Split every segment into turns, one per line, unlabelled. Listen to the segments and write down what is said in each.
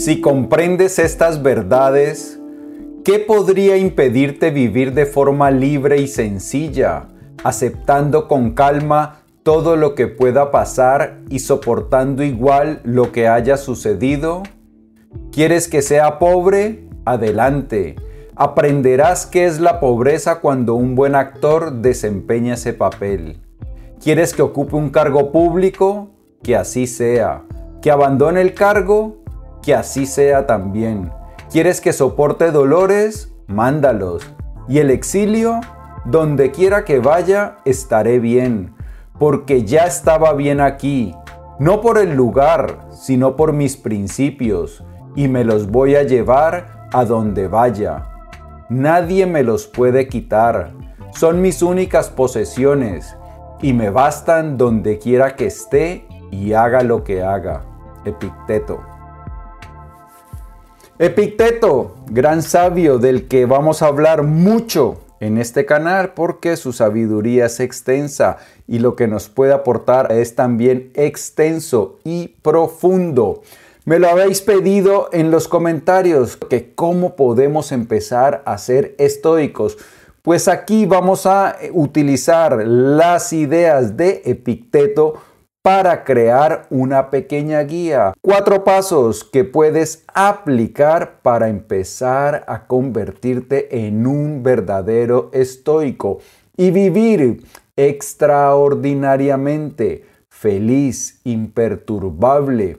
Si comprendes estas verdades, ¿qué podría impedirte vivir de forma libre y sencilla, aceptando con calma todo lo que pueda pasar y soportando igual lo que haya sucedido? ¿Quieres que sea pobre? Adelante. Aprenderás qué es la pobreza cuando un buen actor desempeña ese papel. ¿Quieres que ocupe un cargo público? Que así sea. ¿Que abandone el cargo? Que así sea también. ¿Quieres que soporte dolores? Mándalos. Y el exilio, donde quiera que vaya, estaré bien, porque ya estaba bien aquí, no por el lugar, sino por mis principios, y me los voy a llevar a donde vaya. Nadie me los puede quitar, son mis únicas posesiones, y me bastan donde quiera que esté y haga lo que haga. Epicteto. Epicteto, gran sabio del que vamos a hablar mucho en este canal porque su sabiduría es extensa y lo que nos puede aportar es también extenso y profundo. Me lo habéis pedido en los comentarios que cómo podemos empezar a ser estoicos. Pues aquí vamos a utilizar las ideas de Epicteto para crear una pequeña guía. Cuatro pasos que puedes aplicar para empezar a convertirte en un verdadero estoico y vivir extraordinariamente feliz, imperturbable.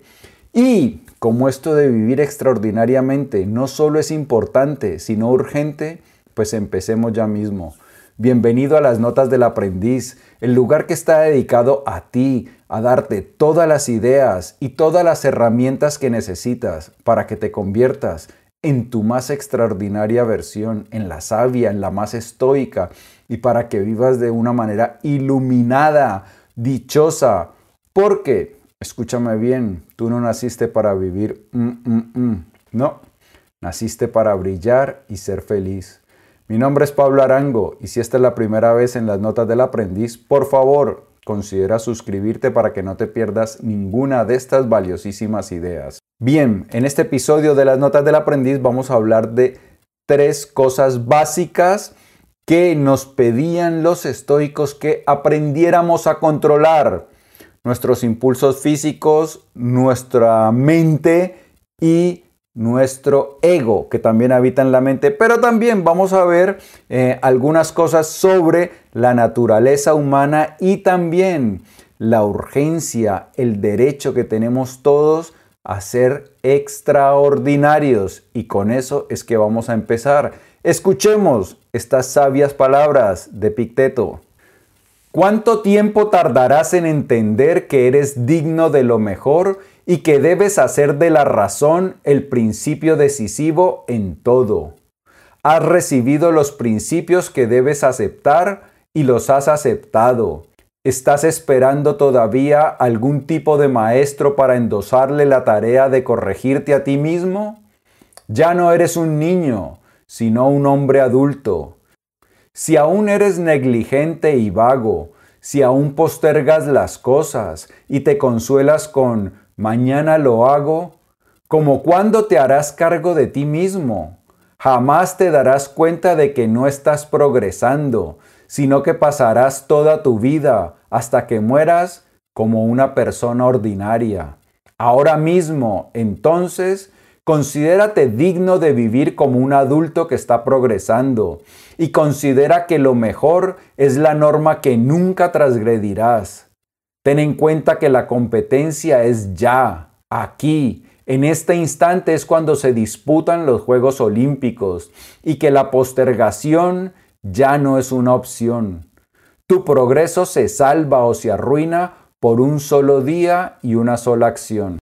Y como esto de vivir extraordinariamente no solo es importante, sino urgente, pues empecemos ya mismo. Bienvenido a las Notas del Aprendiz, el lugar que está dedicado a ti, a darte todas las ideas y todas las herramientas que necesitas para que te conviertas en tu más extraordinaria versión, en la sabia, en la más estoica, y para que vivas de una manera iluminada, dichosa. Porque, escúchame bien, tú no naciste para vivir, mm, mm, mm. no, naciste para brillar y ser feliz. Mi nombre es Pablo Arango y si esta es la primera vez en las notas del aprendiz, por favor, Considera suscribirte para que no te pierdas ninguna de estas valiosísimas ideas. Bien, en este episodio de las notas del aprendiz vamos a hablar de tres cosas básicas que nos pedían los estoicos que aprendiéramos a controlar. Nuestros impulsos físicos, nuestra mente y nuestro ego que también habita en la mente, pero también vamos a ver eh, algunas cosas sobre la naturaleza humana y también la urgencia, el derecho que tenemos todos a ser extraordinarios. Y con eso es que vamos a empezar. Escuchemos estas sabias palabras de Picteto. ¿Cuánto tiempo tardarás en entender que eres digno de lo mejor y que debes hacer de la razón el principio decisivo en todo? Has recibido los principios que debes aceptar y los has aceptado. ¿Estás esperando todavía algún tipo de maestro para endosarle la tarea de corregirte a ti mismo? Ya no eres un niño, sino un hombre adulto. Si aún eres negligente y vago, si aún postergas las cosas y te consuelas con mañana lo hago, como cuando te harás cargo de ti mismo, jamás te darás cuenta de que no estás progresando, sino que pasarás toda tu vida hasta que mueras como una persona ordinaria. Ahora mismo, entonces, Considérate digno de vivir como un adulto que está progresando y considera que lo mejor es la norma que nunca transgredirás. Ten en cuenta que la competencia es ya, aquí, en este instante es cuando se disputan los Juegos Olímpicos y que la postergación ya no es una opción. Tu progreso se salva o se arruina por un solo día y una sola acción.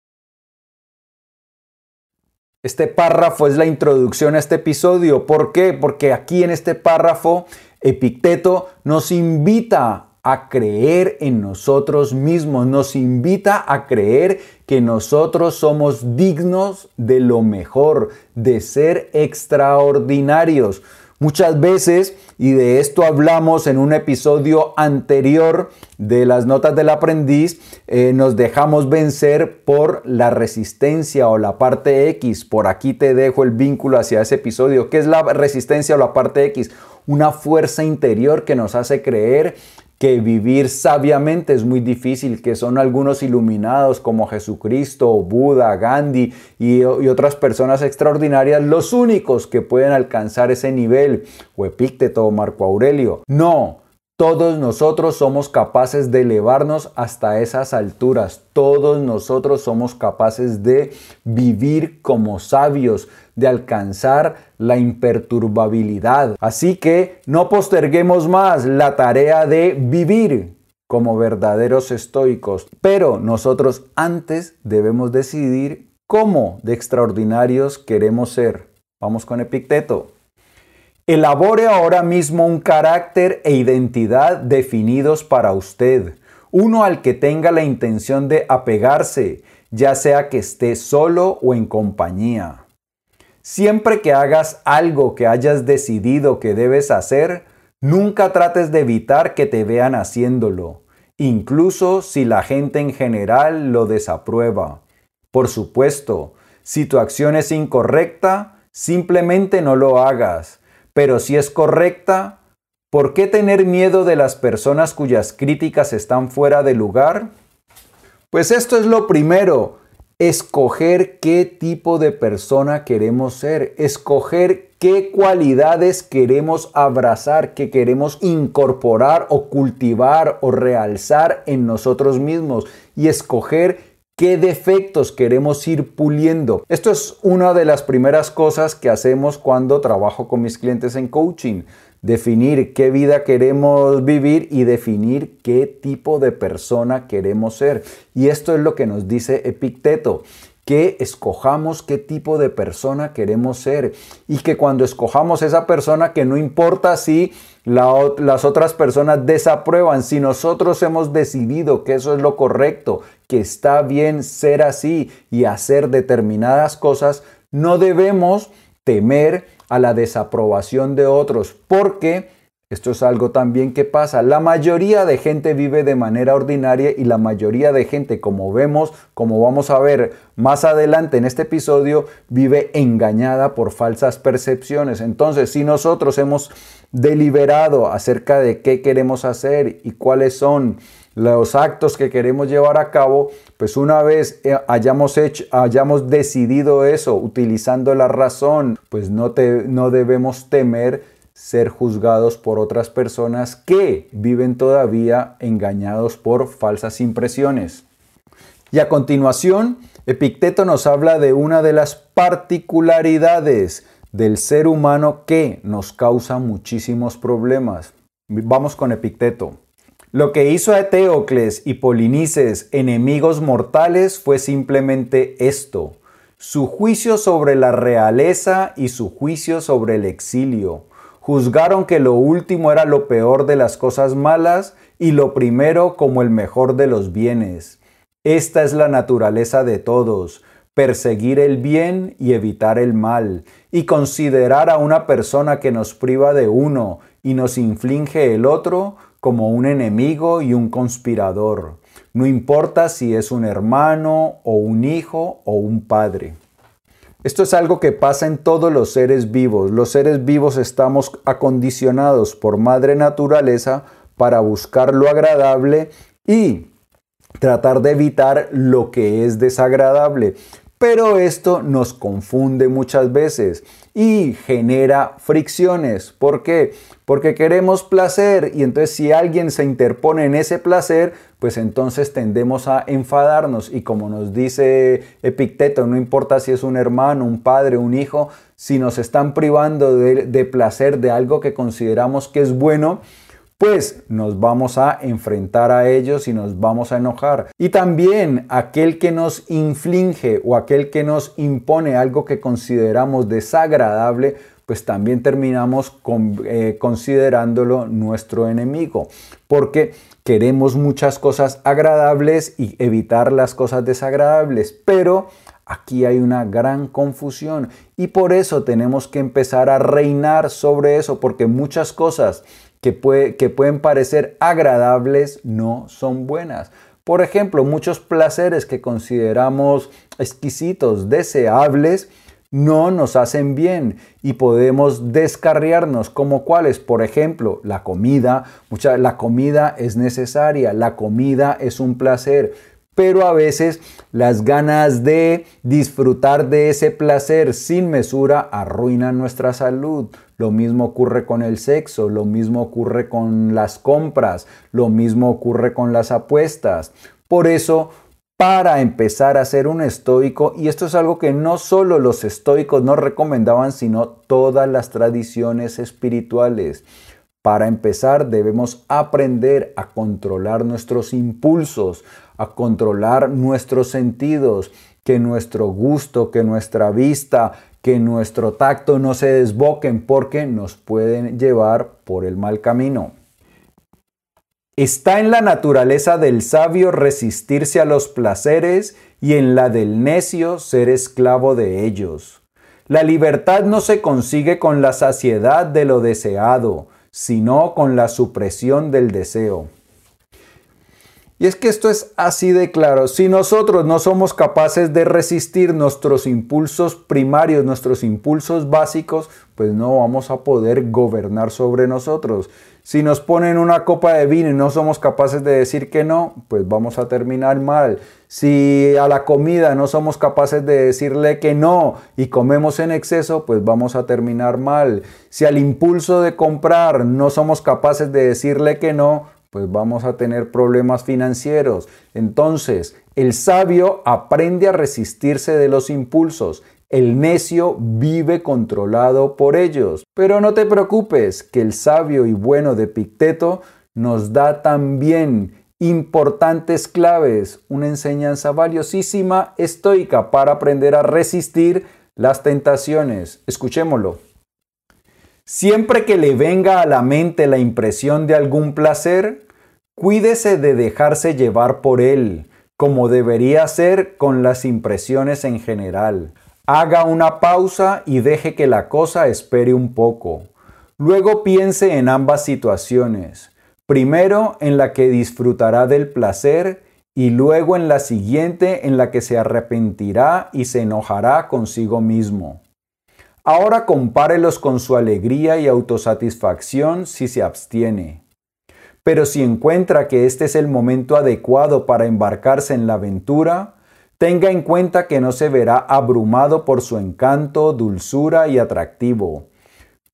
Este párrafo es la introducción a este episodio. ¿Por qué? Porque aquí en este párrafo Epicteto nos invita a creer en nosotros mismos, nos invita a creer que nosotros somos dignos de lo mejor, de ser extraordinarios. Muchas veces, y de esto hablamos en un episodio anterior de las notas del aprendiz, eh, nos dejamos vencer por la resistencia o la parte X. Por aquí te dejo el vínculo hacia ese episodio. ¿Qué es la resistencia o la parte X? Una fuerza interior que nos hace creer que vivir sabiamente es muy difícil, que son algunos iluminados como Jesucristo, Buda, Gandhi y, otras personas extraordinarias los únicos que pueden alcanzar ese nivel, o Epícteto o Marco Aurelio. No, todos nosotros somos capaces de elevarnos hasta esas alturas. Todos nosotros somos capaces de vivir como sabios, de alcanzar la imperturbabilidad. Así que no posterguemos más la tarea de vivir como verdaderos estoicos. Pero nosotros antes debemos decidir cómo de extraordinarios queremos ser. Vamos con Epicteto. Elabore ahora mismo un carácter e identidad definidos para usted, uno al que tenga la intención de apegarse, ya sea que esté solo o en compañía. Siempre que hagas algo que hayas decidido que debes hacer, nunca trates de evitar que te vean haciéndolo, incluso si la gente en general lo desaprueba. Por supuesto, si tu acción es incorrecta, simplemente no lo hagas pero si es correcta, ¿por qué tener miedo de las personas cuyas críticas están fuera de lugar? Pues esto es lo primero, escoger qué tipo de persona queremos ser, escoger qué cualidades queremos abrazar, que queremos incorporar o cultivar o realzar en nosotros mismos y escoger qué defectos queremos ir puliendo. Esto es una de las primeras cosas que hacemos cuando trabajo con mis clientes en coaching. Definir qué vida queremos vivir y definir qué tipo de persona queremos ser. Y esto es lo que nos dice Epicteto que escojamos qué tipo de persona queremos ser y que cuando escojamos esa persona que no importa si las otras personas desaprueban, si nosotros hemos decidido que eso es lo correcto, que está bien ser así y hacer determinadas cosas, no debemos temer a la desaprobación de otros porque esto es algo también que pasa. La mayoría de gente vive de manera ordinaria y la mayoría de gente, como vemos, como vamos a ver más adelante en este episodio, vive engañada por falsas percepciones. Entonces, si nosotros hemos deliberado acerca de qué queremos hacer y cuáles son los actos que queremos llevar a cabo, pues una vez eh, hayamos hecho, hayamos decidido eso utilizando la razón, pues no, te, no debemos temer ser juzgados por otras personas que viven todavía engañados por falsas impresiones. Y a continuación, Epicteto nos habla de una de las particularidades del ser humano que nos causa muchísimos problemas. Vamos con Epicteto. Lo que hizo a Eteocles y Polinices enemigos mortales fue simplemente esto, su juicio sobre la realeza y su juicio sobre el exilio Juzgaron que lo último era lo peor de las cosas malas y lo primero como el mejor de los bienes. Esta es la naturaleza de todos, perseguir el bien y evitar el mal, y considerar a una persona que nos priva de uno y nos inflige el otro como un enemigo y un conspirador. No importa si es un hermano o un hijo o un padre. Esto es algo que pasa en todos los seres vivos. Los seres vivos estamos acondicionados por madre naturaleza para buscar lo agradable y tratar de evitar lo que es desagradable. Pero esto nos confunde muchas veces y genera fricciones. ¿Por qué? Porque queremos placer y entonces si alguien se interpone en ese placer, pues entonces tendemos a enfadarnos y como nos dice Epicteto, no importa si es un hermano, un padre, un hijo, si nos están privando de, placer de algo que consideramos que es bueno, pues nos vamos a enfrentar a ellos y nos vamos a enojar. Y también aquel que nos inflige o aquel que nos impone algo que consideramos desagradable, pues también terminamos eh, considerándolo nuestro enemigo, porque queremos muchas cosas agradables y evitar las cosas desagradables, pero Aquí hay una gran confusión y por eso tenemos que empezar a reinar sobre eso, porque muchas cosas que, pueden parecer agradables no son buenas. Por ejemplo, muchos placeres que consideramos exquisitos, deseables, no nos hacen bien y podemos descarriarnos como cuáles, por ejemplo, la comida. Mucha, la comida es necesaria, la comida es un placer, pero a veces las ganas de disfrutar de ese placer sin mesura arruinan nuestra salud. Lo mismo ocurre con el sexo, lo mismo ocurre con las compras, lo mismo ocurre con las apuestas. Por eso, para empezar a ser un estoico, y esto es algo que no solo los estoicos nos recomendaban, sino todas las tradiciones espirituales. Para empezar, debemos aprender a controlar nuestros impulsos, a controlar nuestros sentidos, que nuestro gusto, que nuestra vista, que nuestro tacto no se desboquen porque nos pueden llevar por el mal camino. Está en la naturaleza del sabio resistirse a los placeres y en la del necio ser esclavo de ellos. La libertad no se consigue con la saciedad de lo deseado, sino con la supresión del deseo. Y es que esto es así de claro. Si nosotros no somos capaces de resistir nuestros impulsos primarios, nuestros impulsos básicos, pues no vamos a poder gobernar sobre nosotros. Si nos ponen una copa de vino y no somos capaces de decir que no, pues vamos a terminar mal. Si a la comida no somos capaces de decirle que no y comemos en exceso, pues vamos a terminar mal. Si al impulso de comprar no somos capaces de decirle que no, pues vamos a tener problemas financieros. Entonces, el sabio aprende a resistirse de los impulsos. El necio vive controlado por ellos. Pero no te preocupes, que el sabio y bueno de Picteto nos da también importantes claves, una enseñanza valiosísima estoica para aprender a resistir las tentaciones. Escuchémoslo. Siempre que le venga a la mente la impresión de algún placer, cuídese de dejarse llevar por él, como debería ser con las impresiones en general. Haga una pausa y deje que la cosa espere un poco. Luego piense en ambas situaciones. Primero en la que disfrutará del placer y luego en la siguiente en la que se arrepentirá y se enojará consigo mismo. Ahora compárelos con su alegría y autosatisfacción si se abstiene. Pero si encuentra que este es el momento adecuado para embarcarse en la aventura, tenga en cuenta que no se verá abrumado por su encanto, dulzura y atractivo.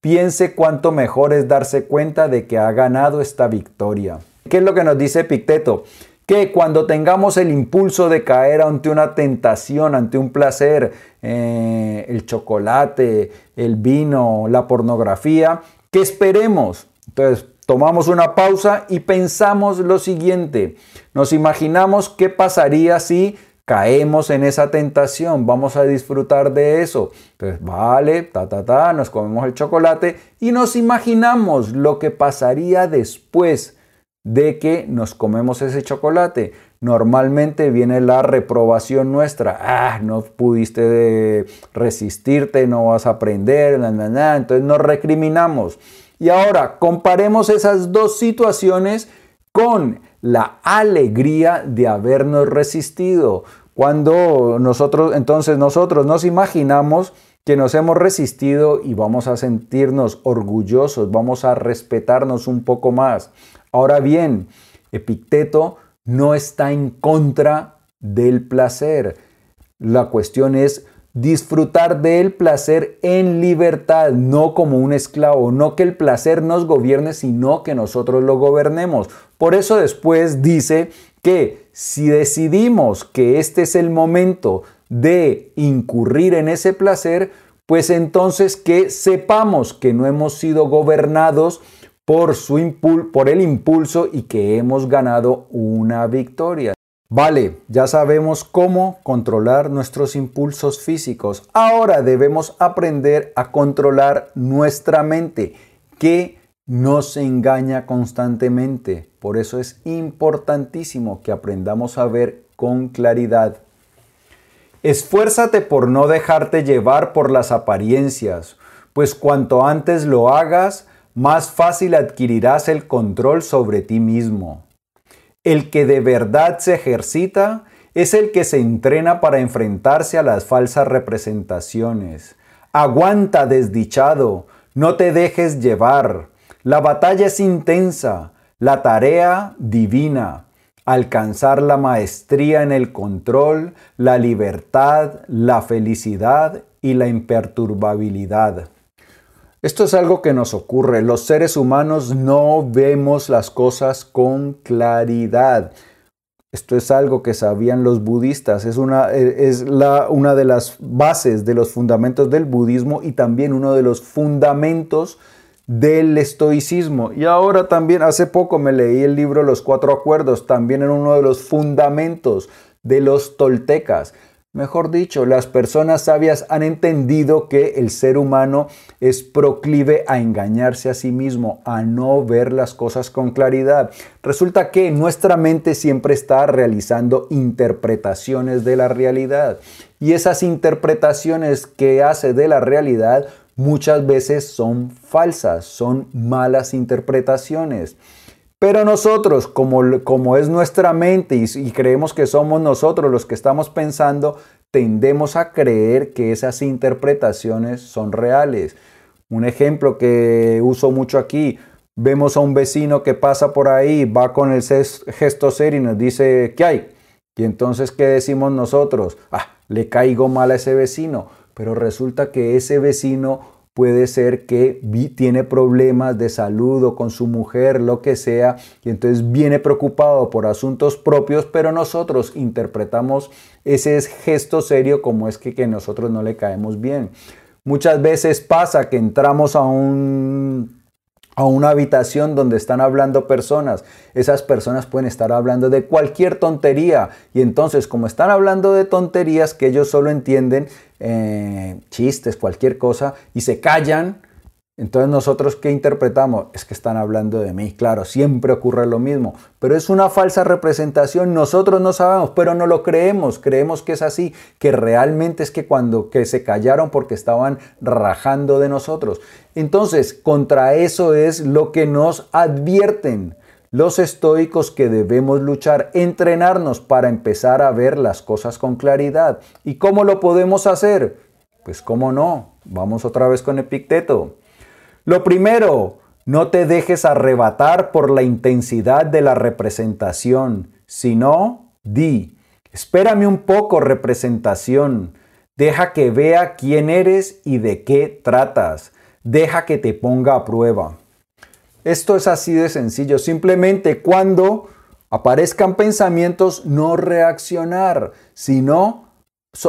Piense cuánto mejor es darse cuenta de que ha ganado esta victoria. ¿Qué es lo que nos dice Picteto? Que cuando tengamos el impulso de caer ante una tentación, ante un placer, eh, el chocolate, el vino, la pornografía, que esperemos. Entonces, tomamos una pausa y pensamos lo siguiente. Nos imaginamos qué pasaría si caemos en esa tentación, vamos a disfrutar de eso. Entonces, vale, ta, ta, ta, nos comemos el chocolate y nos imaginamos lo que pasaría después de que nos comemos ese chocolate. Normalmente viene la reprobación nuestra. Ah, no pudiste resistirte, no vas a aprender, entonces nos recriminamos. Y ahora comparemos esas dos situaciones con la alegría de habernos resistido. Cuando nosotros, entonces nosotros nos imaginamos que nos hemos resistido y vamos a sentirnos orgullosos, vamos a respetarnos un poco más. Ahora bien, Epicteto no está en contra del placer. La cuestión es disfrutar del placer en libertad, no como un esclavo, no que el placer nos gobierne, sino que nosotros lo gobernemos. Por eso después dice que si decidimos que este es el momento de incurrir en ese placer, pues entonces que sepamos que no hemos sido gobernados por, su por el impulso y que hemos ganado una victoria. Vale, ya sabemos cómo controlar nuestros impulsos físicos. Ahora debemos aprender a controlar nuestra mente, que nos engaña constantemente. Por eso es importantísimo que aprendamos a ver con claridad. Esfuérzate por no dejarte llevar por las apariencias, pues cuanto antes lo hagas, más fácil adquirirás el control sobre ti mismo. El que de verdad se ejercita es el que se entrena para enfrentarse a las falsas representaciones. Aguanta, desdichado, no te dejes llevar. La batalla es intensa, la tarea divina. Alcanzar la maestría en el control, la libertad, la felicidad y la imperturbabilidad. Esto es algo que nos ocurre. Los seres humanos no vemos las cosas con claridad. Esto es algo que sabían los budistas, es, una, es la, una de las bases de los fundamentos del budismo y también uno de los fundamentos del estoicismo. Y ahora también, hace poco me leí el libro Los Cuatro Acuerdos, también en uno de los fundamentos de los toltecas. Mejor dicho, las personas sabias han entendido que el ser humano es proclive a engañarse a sí mismo, a no ver las cosas con claridad. Resulta que nuestra mente siempre está realizando interpretaciones de la realidad y esas interpretaciones que hace de la realidad muchas veces son falsas, son malas interpretaciones. Pero nosotros, como, como es nuestra mente y, creemos que somos nosotros los que estamos pensando, tendemos a creer que esas interpretaciones son reales. Un ejemplo que uso mucho aquí, vemos a un vecino que pasa por ahí, va con el gesto serio y nos dice, ¿qué hay? Y entonces, ¿qué decimos nosotros? Ah, le caigo mal a ese vecino. Pero resulta que ese vecino puede ser que tiene problemas de salud o con su mujer, lo que sea, y entonces viene preocupado por asuntos propios, pero nosotros interpretamos ese gesto serio como es que, que nosotros no le caemos bien. Muchas veces pasa que entramos a un a una habitación donde están hablando personas. Esas personas pueden estar hablando de cualquier tontería. Y entonces, como están hablando de tonterías que ellos solo entienden, eh, chistes, cualquier cosa, y se callan, entonces nosotros qué interpretamos? Es que están hablando de mí. Claro, siempre ocurre lo mismo, pero es una falsa representación. Nosotros no sabemos, pero no lo creemos. Creemos que es así, que realmente es que cuando que se callaron porque estaban rajando de nosotros. Entonces, contra eso es lo que nos advierten los estoicos que debemos luchar, entrenarnos para empezar a ver las cosas con claridad. ¿Y cómo lo podemos hacer? Pues cómo no. Vamos otra vez con Epicteto. Lo primero, no te dejes arrebatar por la intensidad de la representación, sino di, espérame un poco representación, deja que vea quién eres y de qué tratas, deja que te ponga a prueba. Esto es así de sencillo, simplemente cuando aparezcan pensamientos no reaccionar, sino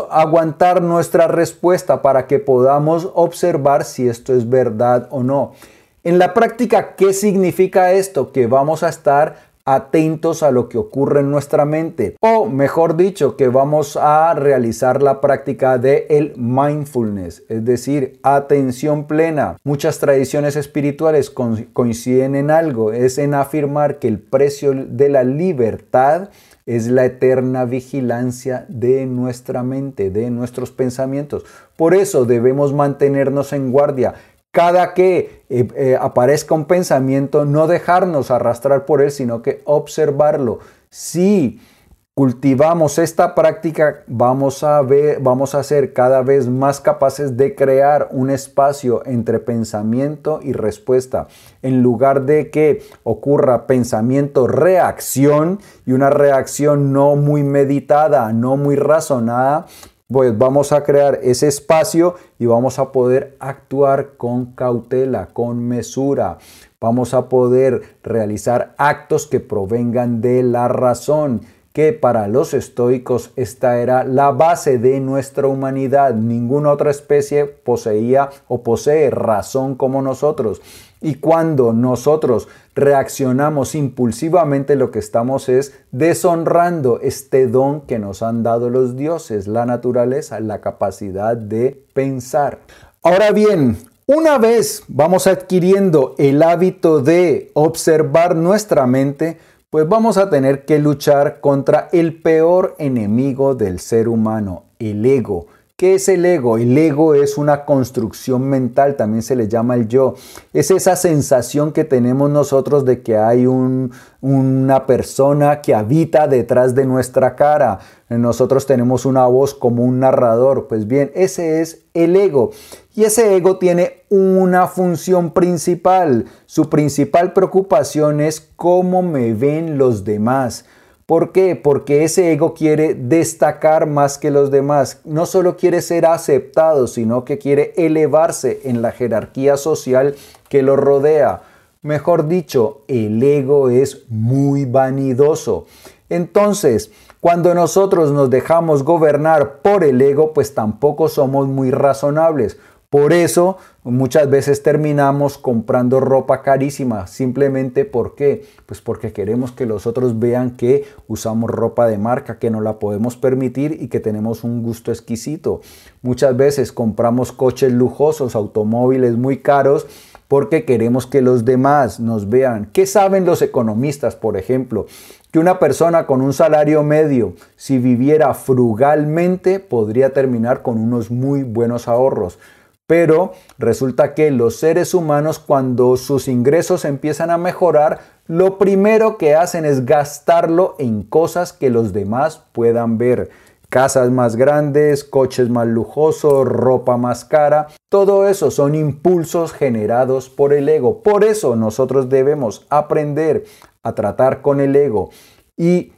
aguantar nuestra respuesta para que podamos observar si esto es verdad o no. En la práctica, ¿qué significa esto? Que vamos a estar atentos a lo que ocurre en nuestra mente o mejor dicho que vamos a realizar la práctica de el mindfulness es decir atención plena muchas tradiciones espirituales coinciden en algo es en afirmar que el precio de la libertad es la eterna vigilancia de nuestra mente, de nuestros pensamientos. Por eso debemos mantenernos en guardia. Cada que eh, eh, aparezca un pensamiento, no dejarnos arrastrar por él, sino que observarlo. Sí cultivamos esta práctica, vamos a ver, vamos a ser cada vez más capaces de crear un espacio entre pensamiento y respuesta. En lugar de que ocurra pensamiento-reacción y una reacción no muy meditada, no muy razonada, pues vamos a crear ese espacio y vamos a poder actuar con cautela, con mesura. Vamos a poder realizar actos que provengan de la razón que para los estoicos esta era la base de nuestra humanidad. Ninguna otra especie poseía o posee razón como nosotros. Y cuando nosotros reaccionamos impulsivamente, lo que estamos es deshonrando este don que nos han dado los dioses, la naturaleza, la capacidad de pensar. Ahora bien, una vez vamos adquiriendo el hábito de observar nuestra mente, pues vamos a tener que luchar contra el peor enemigo del ser humano, el ego. ¿Qué es el ego? El ego es una construcción mental, también se le llama el yo. Es esa sensación que tenemos nosotros de que hay una persona que habita detrás de nuestra cara. Nosotros tenemos una voz como un narrador. Pues bien, ese es el ego. Y ese ego tiene una función principal. Su principal preocupación es cómo me ven los demás. ¿Por qué? Porque ese ego quiere destacar más que los demás. No solo quiere ser aceptado, sino que quiere elevarse en la jerarquía social que lo rodea. Mejor dicho, el ego es muy vanidoso. Entonces, cuando nosotros nos dejamos gobernar por el ego, pues tampoco somos muy razonables. Por eso muchas veces terminamos comprando ropa carísima. Simplemente. Pues porque queremos que los otros vean que usamos ropa de marca, que no la podemos permitir y que tenemos un gusto exquisito. Muchas veces compramos coches lujosos, automóviles muy caros porque queremos que los demás nos vean. ¿Qué saben los economistas, por ejemplo? Que una persona con un salario medio, si viviera frugalmente, podría terminar con unos muy buenos ahorros. Pero resulta que los seres humanos cuando sus ingresos empiezan a mejorar, lo primero que hacen es gastarlo en cosas que los demás puedan ver. Casas más grandes, coches más lujosos, ropa más cara. Todo eso son impulsos generados por el ego. Por eso nosotros debemos aprender a tratar con el ego y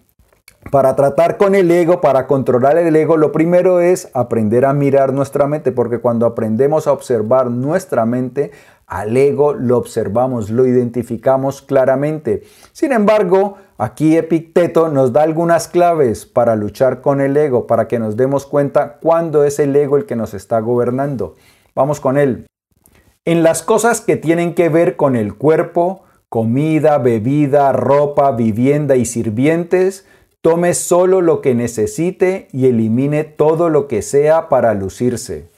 para tratar con el ego, para controlar el ego, lo primero es aprender a mirar nuestra mente, porque cuando aprendemos a observar nuestra mente, al ego lo observamos, lo identificamos claramente. Sin embargo, aquí Epicteto nos da algunas claves para luchar con el ego, para que nos demos cuenta cuándo es el ego el que nos está gobernando. Vamos con él. En las cosas que tienen que ver con el cuerpo, comida, bebida, ropa, vivienda y sirvientes, Tome solo lo que necesite y elimine todo lo que sea para lucirse.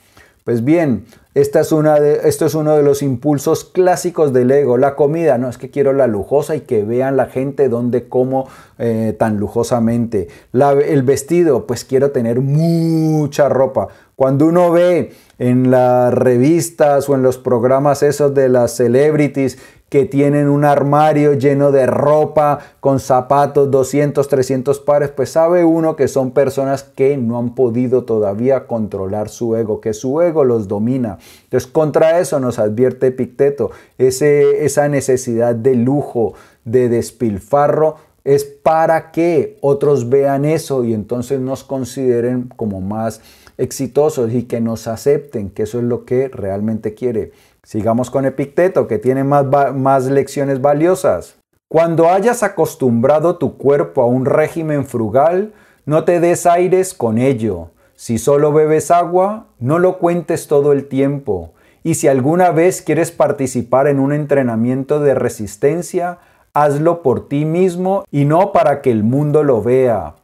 Pues bien, esta es una de, esto es uno de los impulsos clásicos del ego. La comida, no es que quiero la lujosa y que vean la gente donde como eh, tan lujosamente. el vestido, pues quiero tener mucha ropa. Cuando uno ve en las revistas o en los programas esos de las celebrities que tienen un armario lleno de ropa, con zapatos, 200, 300 pares, pues sabe uno que son personas que no han podido todavía controlar su ego, que su ego los domina. Entonces, contra eso nos advierte Epicteto, ese, esa necesidad de lujo, de despilfarro, es para que otros vean eso y entonces nos consideren como más exitosos y que nos acepten, que eso es lo que realmente quiere. Sigamos con Epicteto, que tiene más, lecciones valiosas. Cuando hayas acostumbrado tu cuerpo a un régimen frugal, no te des aires con ello. Si solo bebes agua, no lo cuentes todo el tiempo. Y si alguna vez quieres participar en un entrenamiento de resistencia, hazlo por ti mismo y no para que el mundo lo vea.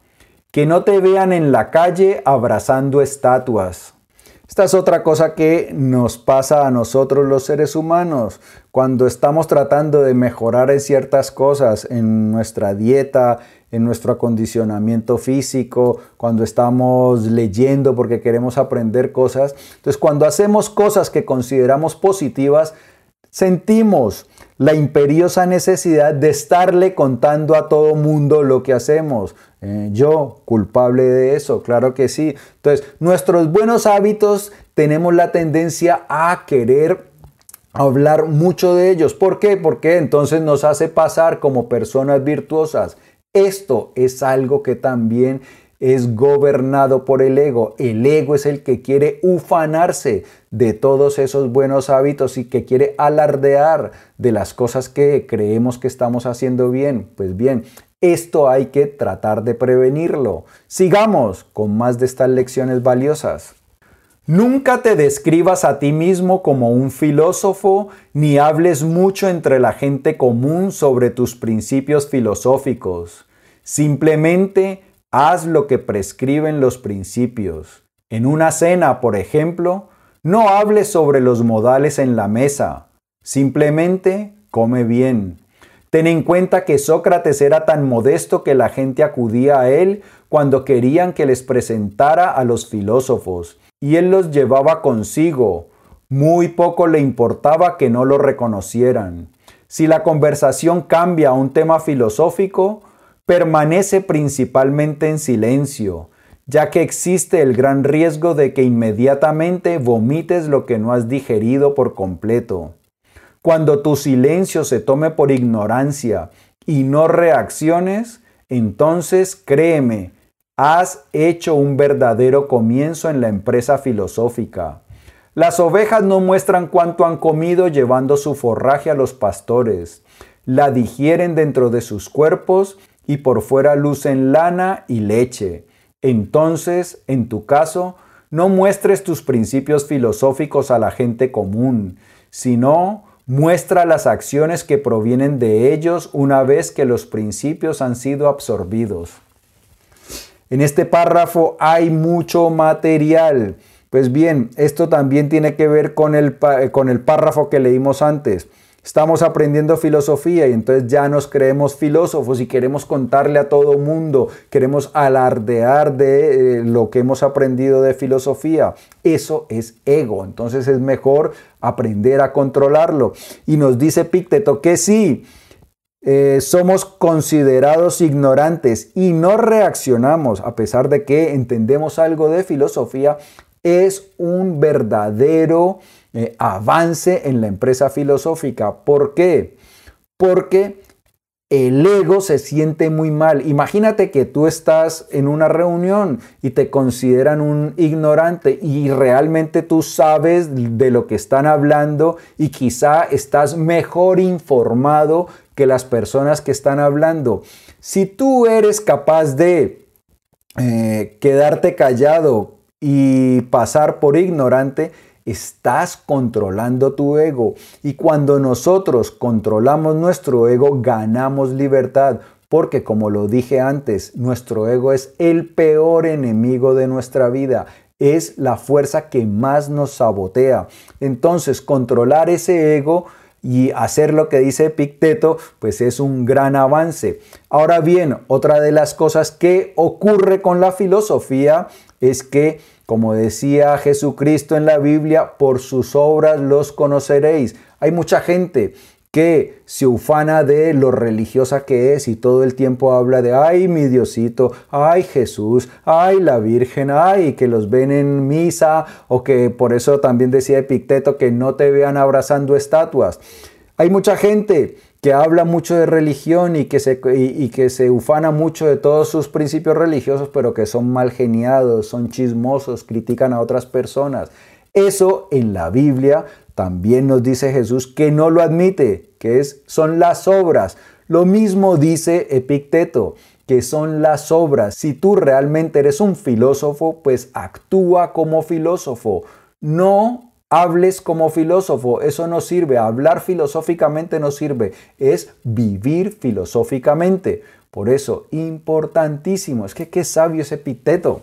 Que no te vean en la calle abrazando estatuas. Esta es otra cosa que nos pasa a nosotros los seres humanos cuando estamos tratando de mejorar en ciertas cosas, en nuestra dieta, en nuestro acondicionamiento físico, cuando estamos leyendo porque queremos aprender cosas. Entonces, cuando hacemos cosas que consideramos positivas, sentimos la imperiosa necesidad de estarle contando a todo mundo lo que hacemos. Eh, yo, culpable de eso, claro que sí. Entonces, nuestros buenos hábitos tenemos la tendencia a querer hablar mucho de ellos. ¿Por qué? Porque entonces nos hace pasar como personas virtuosas. Esto es algo que también es gobernado por el ego. El ego es el que quiere ufanarse de todos esos buenos hábitos y que quiere alardear de las cosas que creemos que estamos haciendo bien. Pues bien, esto hay que tratar de prevenirlo. Sigamos con más de estas lecciones valiosas. Nunca te describas a ti mismo como un filósofo ni hables mucho entre la gente común sobre tus principios filosóficos. Simplemente haz lo que prescriben los principios. En una cena, por ejemplo, no hables sobre los modales en la mesa. Simplemente come bien. Ten en cuenta que Sócrates era tan modesto que la gente acudía a él cuando querían que les presentara a los filósofos, y él los llevaba consigo. Muy poco le importaba que no lo reconocieran. Si la conversación cambia a un tema filosófico, permanece principalmente en silencio, ya que existe el gran riesgo de que inmediatamente vomites lo que no has digerido por completo. Cuando tu silencio se tome por ignorancia y no reacciones, entonces créeme, has hecho un verdadero comienzo en la empresa filosófica. Las ovejas no muestran cuánto han comido llevando su forraje a los pastores. La digieren dentro de sus cuerpos y por fuera lucen lana y leche. Entonces, en tu caso, no muestres tus principios filosóficos a la gente común, sino muestra las acciones que provienen de ellos una vez que los principios han sido absorbidos. En este párrafo hay mucho material. Pues bien, esto también tiene que ver con el, con el párrafo que leímos antes. Estamos aprendiendo filosofía y entonces ya nos creemos filósofos y queremos contarle a todo mundo, queremos alardear de eh, lo que hemos aprendido de filosofía. Eso es ego, entonces es mejor aprender a controlarlo. Y nos dice Pícteto que sí, eh, somos considerados ignorantes y no reaccionamos a pesar de que entendemos algo de filosofía, es un verdadero eh, avance en la empresa filosófica. ¿Por qué? Porque el ego se siente muy mal. Imagínate que tú estás en una reunión y te consideran un ignorante y realmente tú sabes de lo que están hablando y quizá estás mejor informado que las personas que están hablando. Si tú eres capaz de eh, quedarte callado y pasar por ignorante, estás controlando tu ego. Y cuando nosotros controlamos nuestro ego, ganamos libertad. Porque como lo dije antes, nuestro ego es el peor enemigo de nuestra vida. Es la fuerza que más nos sabotea. Entonces, controlar ese ego y hacer lo que dice Picteto, pues es un gran avance. Ahora bien, otra de las cosas que ocurre con la filosofía es que como decía Jesucristo en la Biblia, por sus obras los conoceréis. Hay mucha gente que se ufana de lo religiosa que es y todo el tiempo habla de, ay mi Diosito, ay Jesús, ay la Virgen, ay que los ven en misa o que por eso también decía Epicteto que no te vean abrazando estatuas. Hay mucha gente que habla mucho de religión y que, se, y, que se ufana mucho de todos sus principios religiosos, pero que son mal geniados, son chismosos, critican a otras personas. Eso en la Biblia también nos dice Jesús que no lo admite, que es, son las obras. Lo mismo dice Epicteto, que son las obras. Si tú realmente eres un filósofo, pues actúa como filósofo. No hables como filósofo, eso no sirve, hablar filosóficamente no sirve, es vivir filosóficamente. Por eso, importantísimo, es que qué sabio ese epiteto.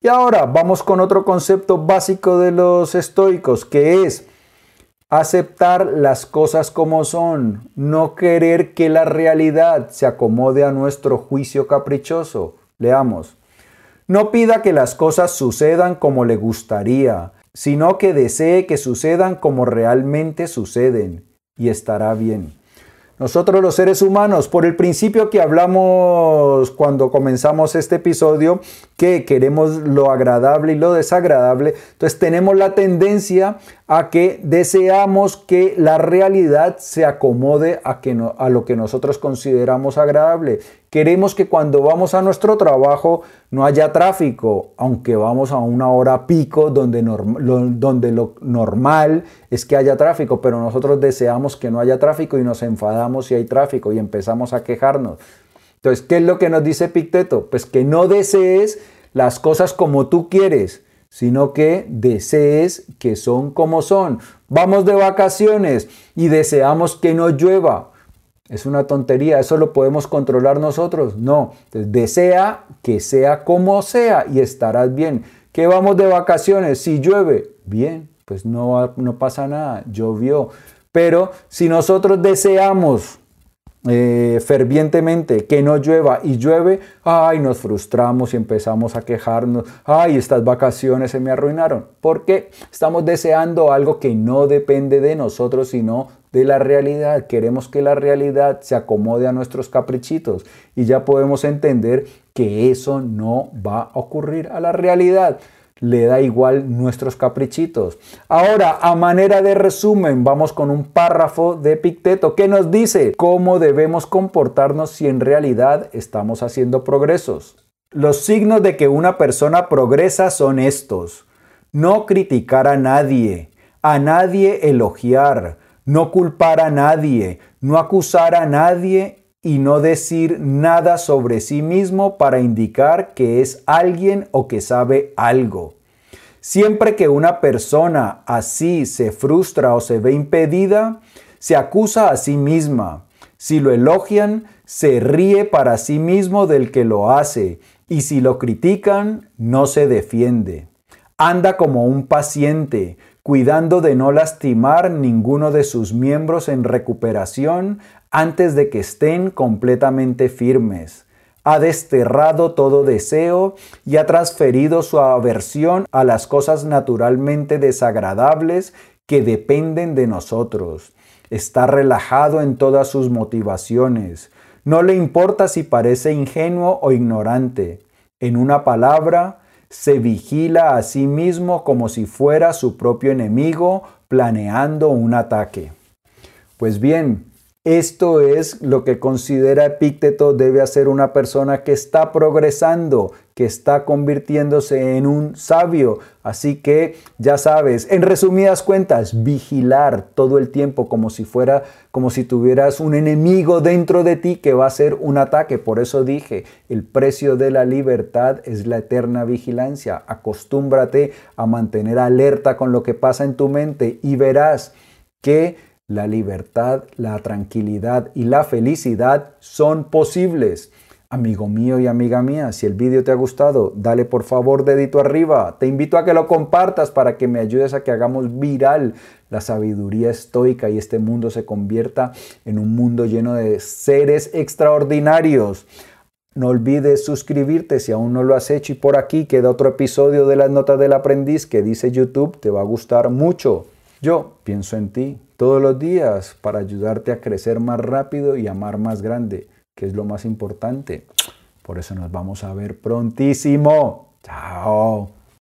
Y ahora vamos con otro concepto básico de los estoicos, que es aceptar las cosas como son, no querer que la realidad se acomode a nuestro juicio caprichoso. Leamos. No pida que las cosas sucedan como le gustaría, sino que desee que sucedan como realmente suceden y estará bien. Nosotros los seres humanos, por el principio que hablamos cuando comenzamos este episodio, que queremos lo agradable y lo desagradable, entonces tenemos la tendencia a que deseamos que la realidad se acomode a, que a lo que nosotros consideramos agradable. Queremos que cuando vamos a nuestro trabajo no haya tráfico, aunque vamos a una hora pico donde, donde lo normal es que haya tráfico, pero nosotros deseamos que no haya tráfico y nos enfadamos si hay tráfico y empezamos a quejarnos. Entonces, ¿qué es lo que nos dice Picteto? Pues que no desees las cosas como tú quieres, sino que desees que son como son. Vamos de vacaciones y deseamos que no llueva. Es una tontería, eso lo podemos controlar nosotros. No, desea que sea como sea y estarás bien. Que vamos de vacaciones, si llueve, bien, pues no, no pasa nada, llovió. Pero si nosotros deseamos eh, fervientemente que no llueva y llueve, ay, nos frustramos y empezamos a quejarnos, ay, estas vacaciones se me arruinaron, porque estamos deseando algo que no depende de nosotros, sino de la realidad. Queremos que la realidad se acomode a nuestros caprichitos y ya podemos entender que eso no va a ocurrir a la realidad le da igual nuestros caprichitos. Ahora, a manera de resumen, vamos con un párrafo de Picteto que nos dice cómo debemos comportarnos si en realidad estamos haciendo progresos. Los signos de que una persona progresa son estos. No criticar a nadie, a nadie elogiar, no culpar a nadie, no acusar a nadie y no decir nada sobre sí mismo para indicar que es alguien o que sabe algo. Siempre que una persona así se frustra o se ve impedida, se acusa a sí misma. Si lo elogian, se ríe para sí mismo del que lo hace, y si lo critican, no se defiende. Anda como un paciente, cuidando de no lastimar ninguno de sus miembros en recuperación antes de que estén completamente firmes. Ha desterrado todo deseo y ha transferido su aversión a las cosas naturalmente desagradables que dependen de nosotros. Está relajado en todas sus motivaciones. No le importa si parece ingenuo o ignorante. En una palabra, se vigila a sí mismo como si fuera su propio enemigo planeando un ataque. Pues bien, esto es lo que considera Epícteto debe hacer una persona que está progresando, que está convirtiéndose en un sabio. Así que ya sabes, en resumidas cuentas, vigilar todo el tiempo como si fuera, como si tuvieras un enemigo dentro de ti que va a ser un ataque. Por eso dije, el precio de la libertad es la eterna vigilancia. Acostúmbrate a mantener alerta con lo que pasa en tu mente y verás que la libertad, la tranquilidad y la felicidad son posibles. Amigo mío y amiga mía, si el vídeo te ha gustado, dale por favor dedito arriba. Te invito a que lo compartas para que me ayudes a que hagamos viral la sabiduría estoica y este mundo se convierta en un mundo lleno de seres extraordinarios. No olvides suscribirte si aún no lo has hecho y por aquí queda otro episodio de las notas del aprendiz que dice YouTube, te va a gustar mucho. Yo pienso en ti todos los días para ayudarte a crecer más rápido y amar más grande, que es lo más importante. Por eso nos vamos a ver prontísimo. Chao.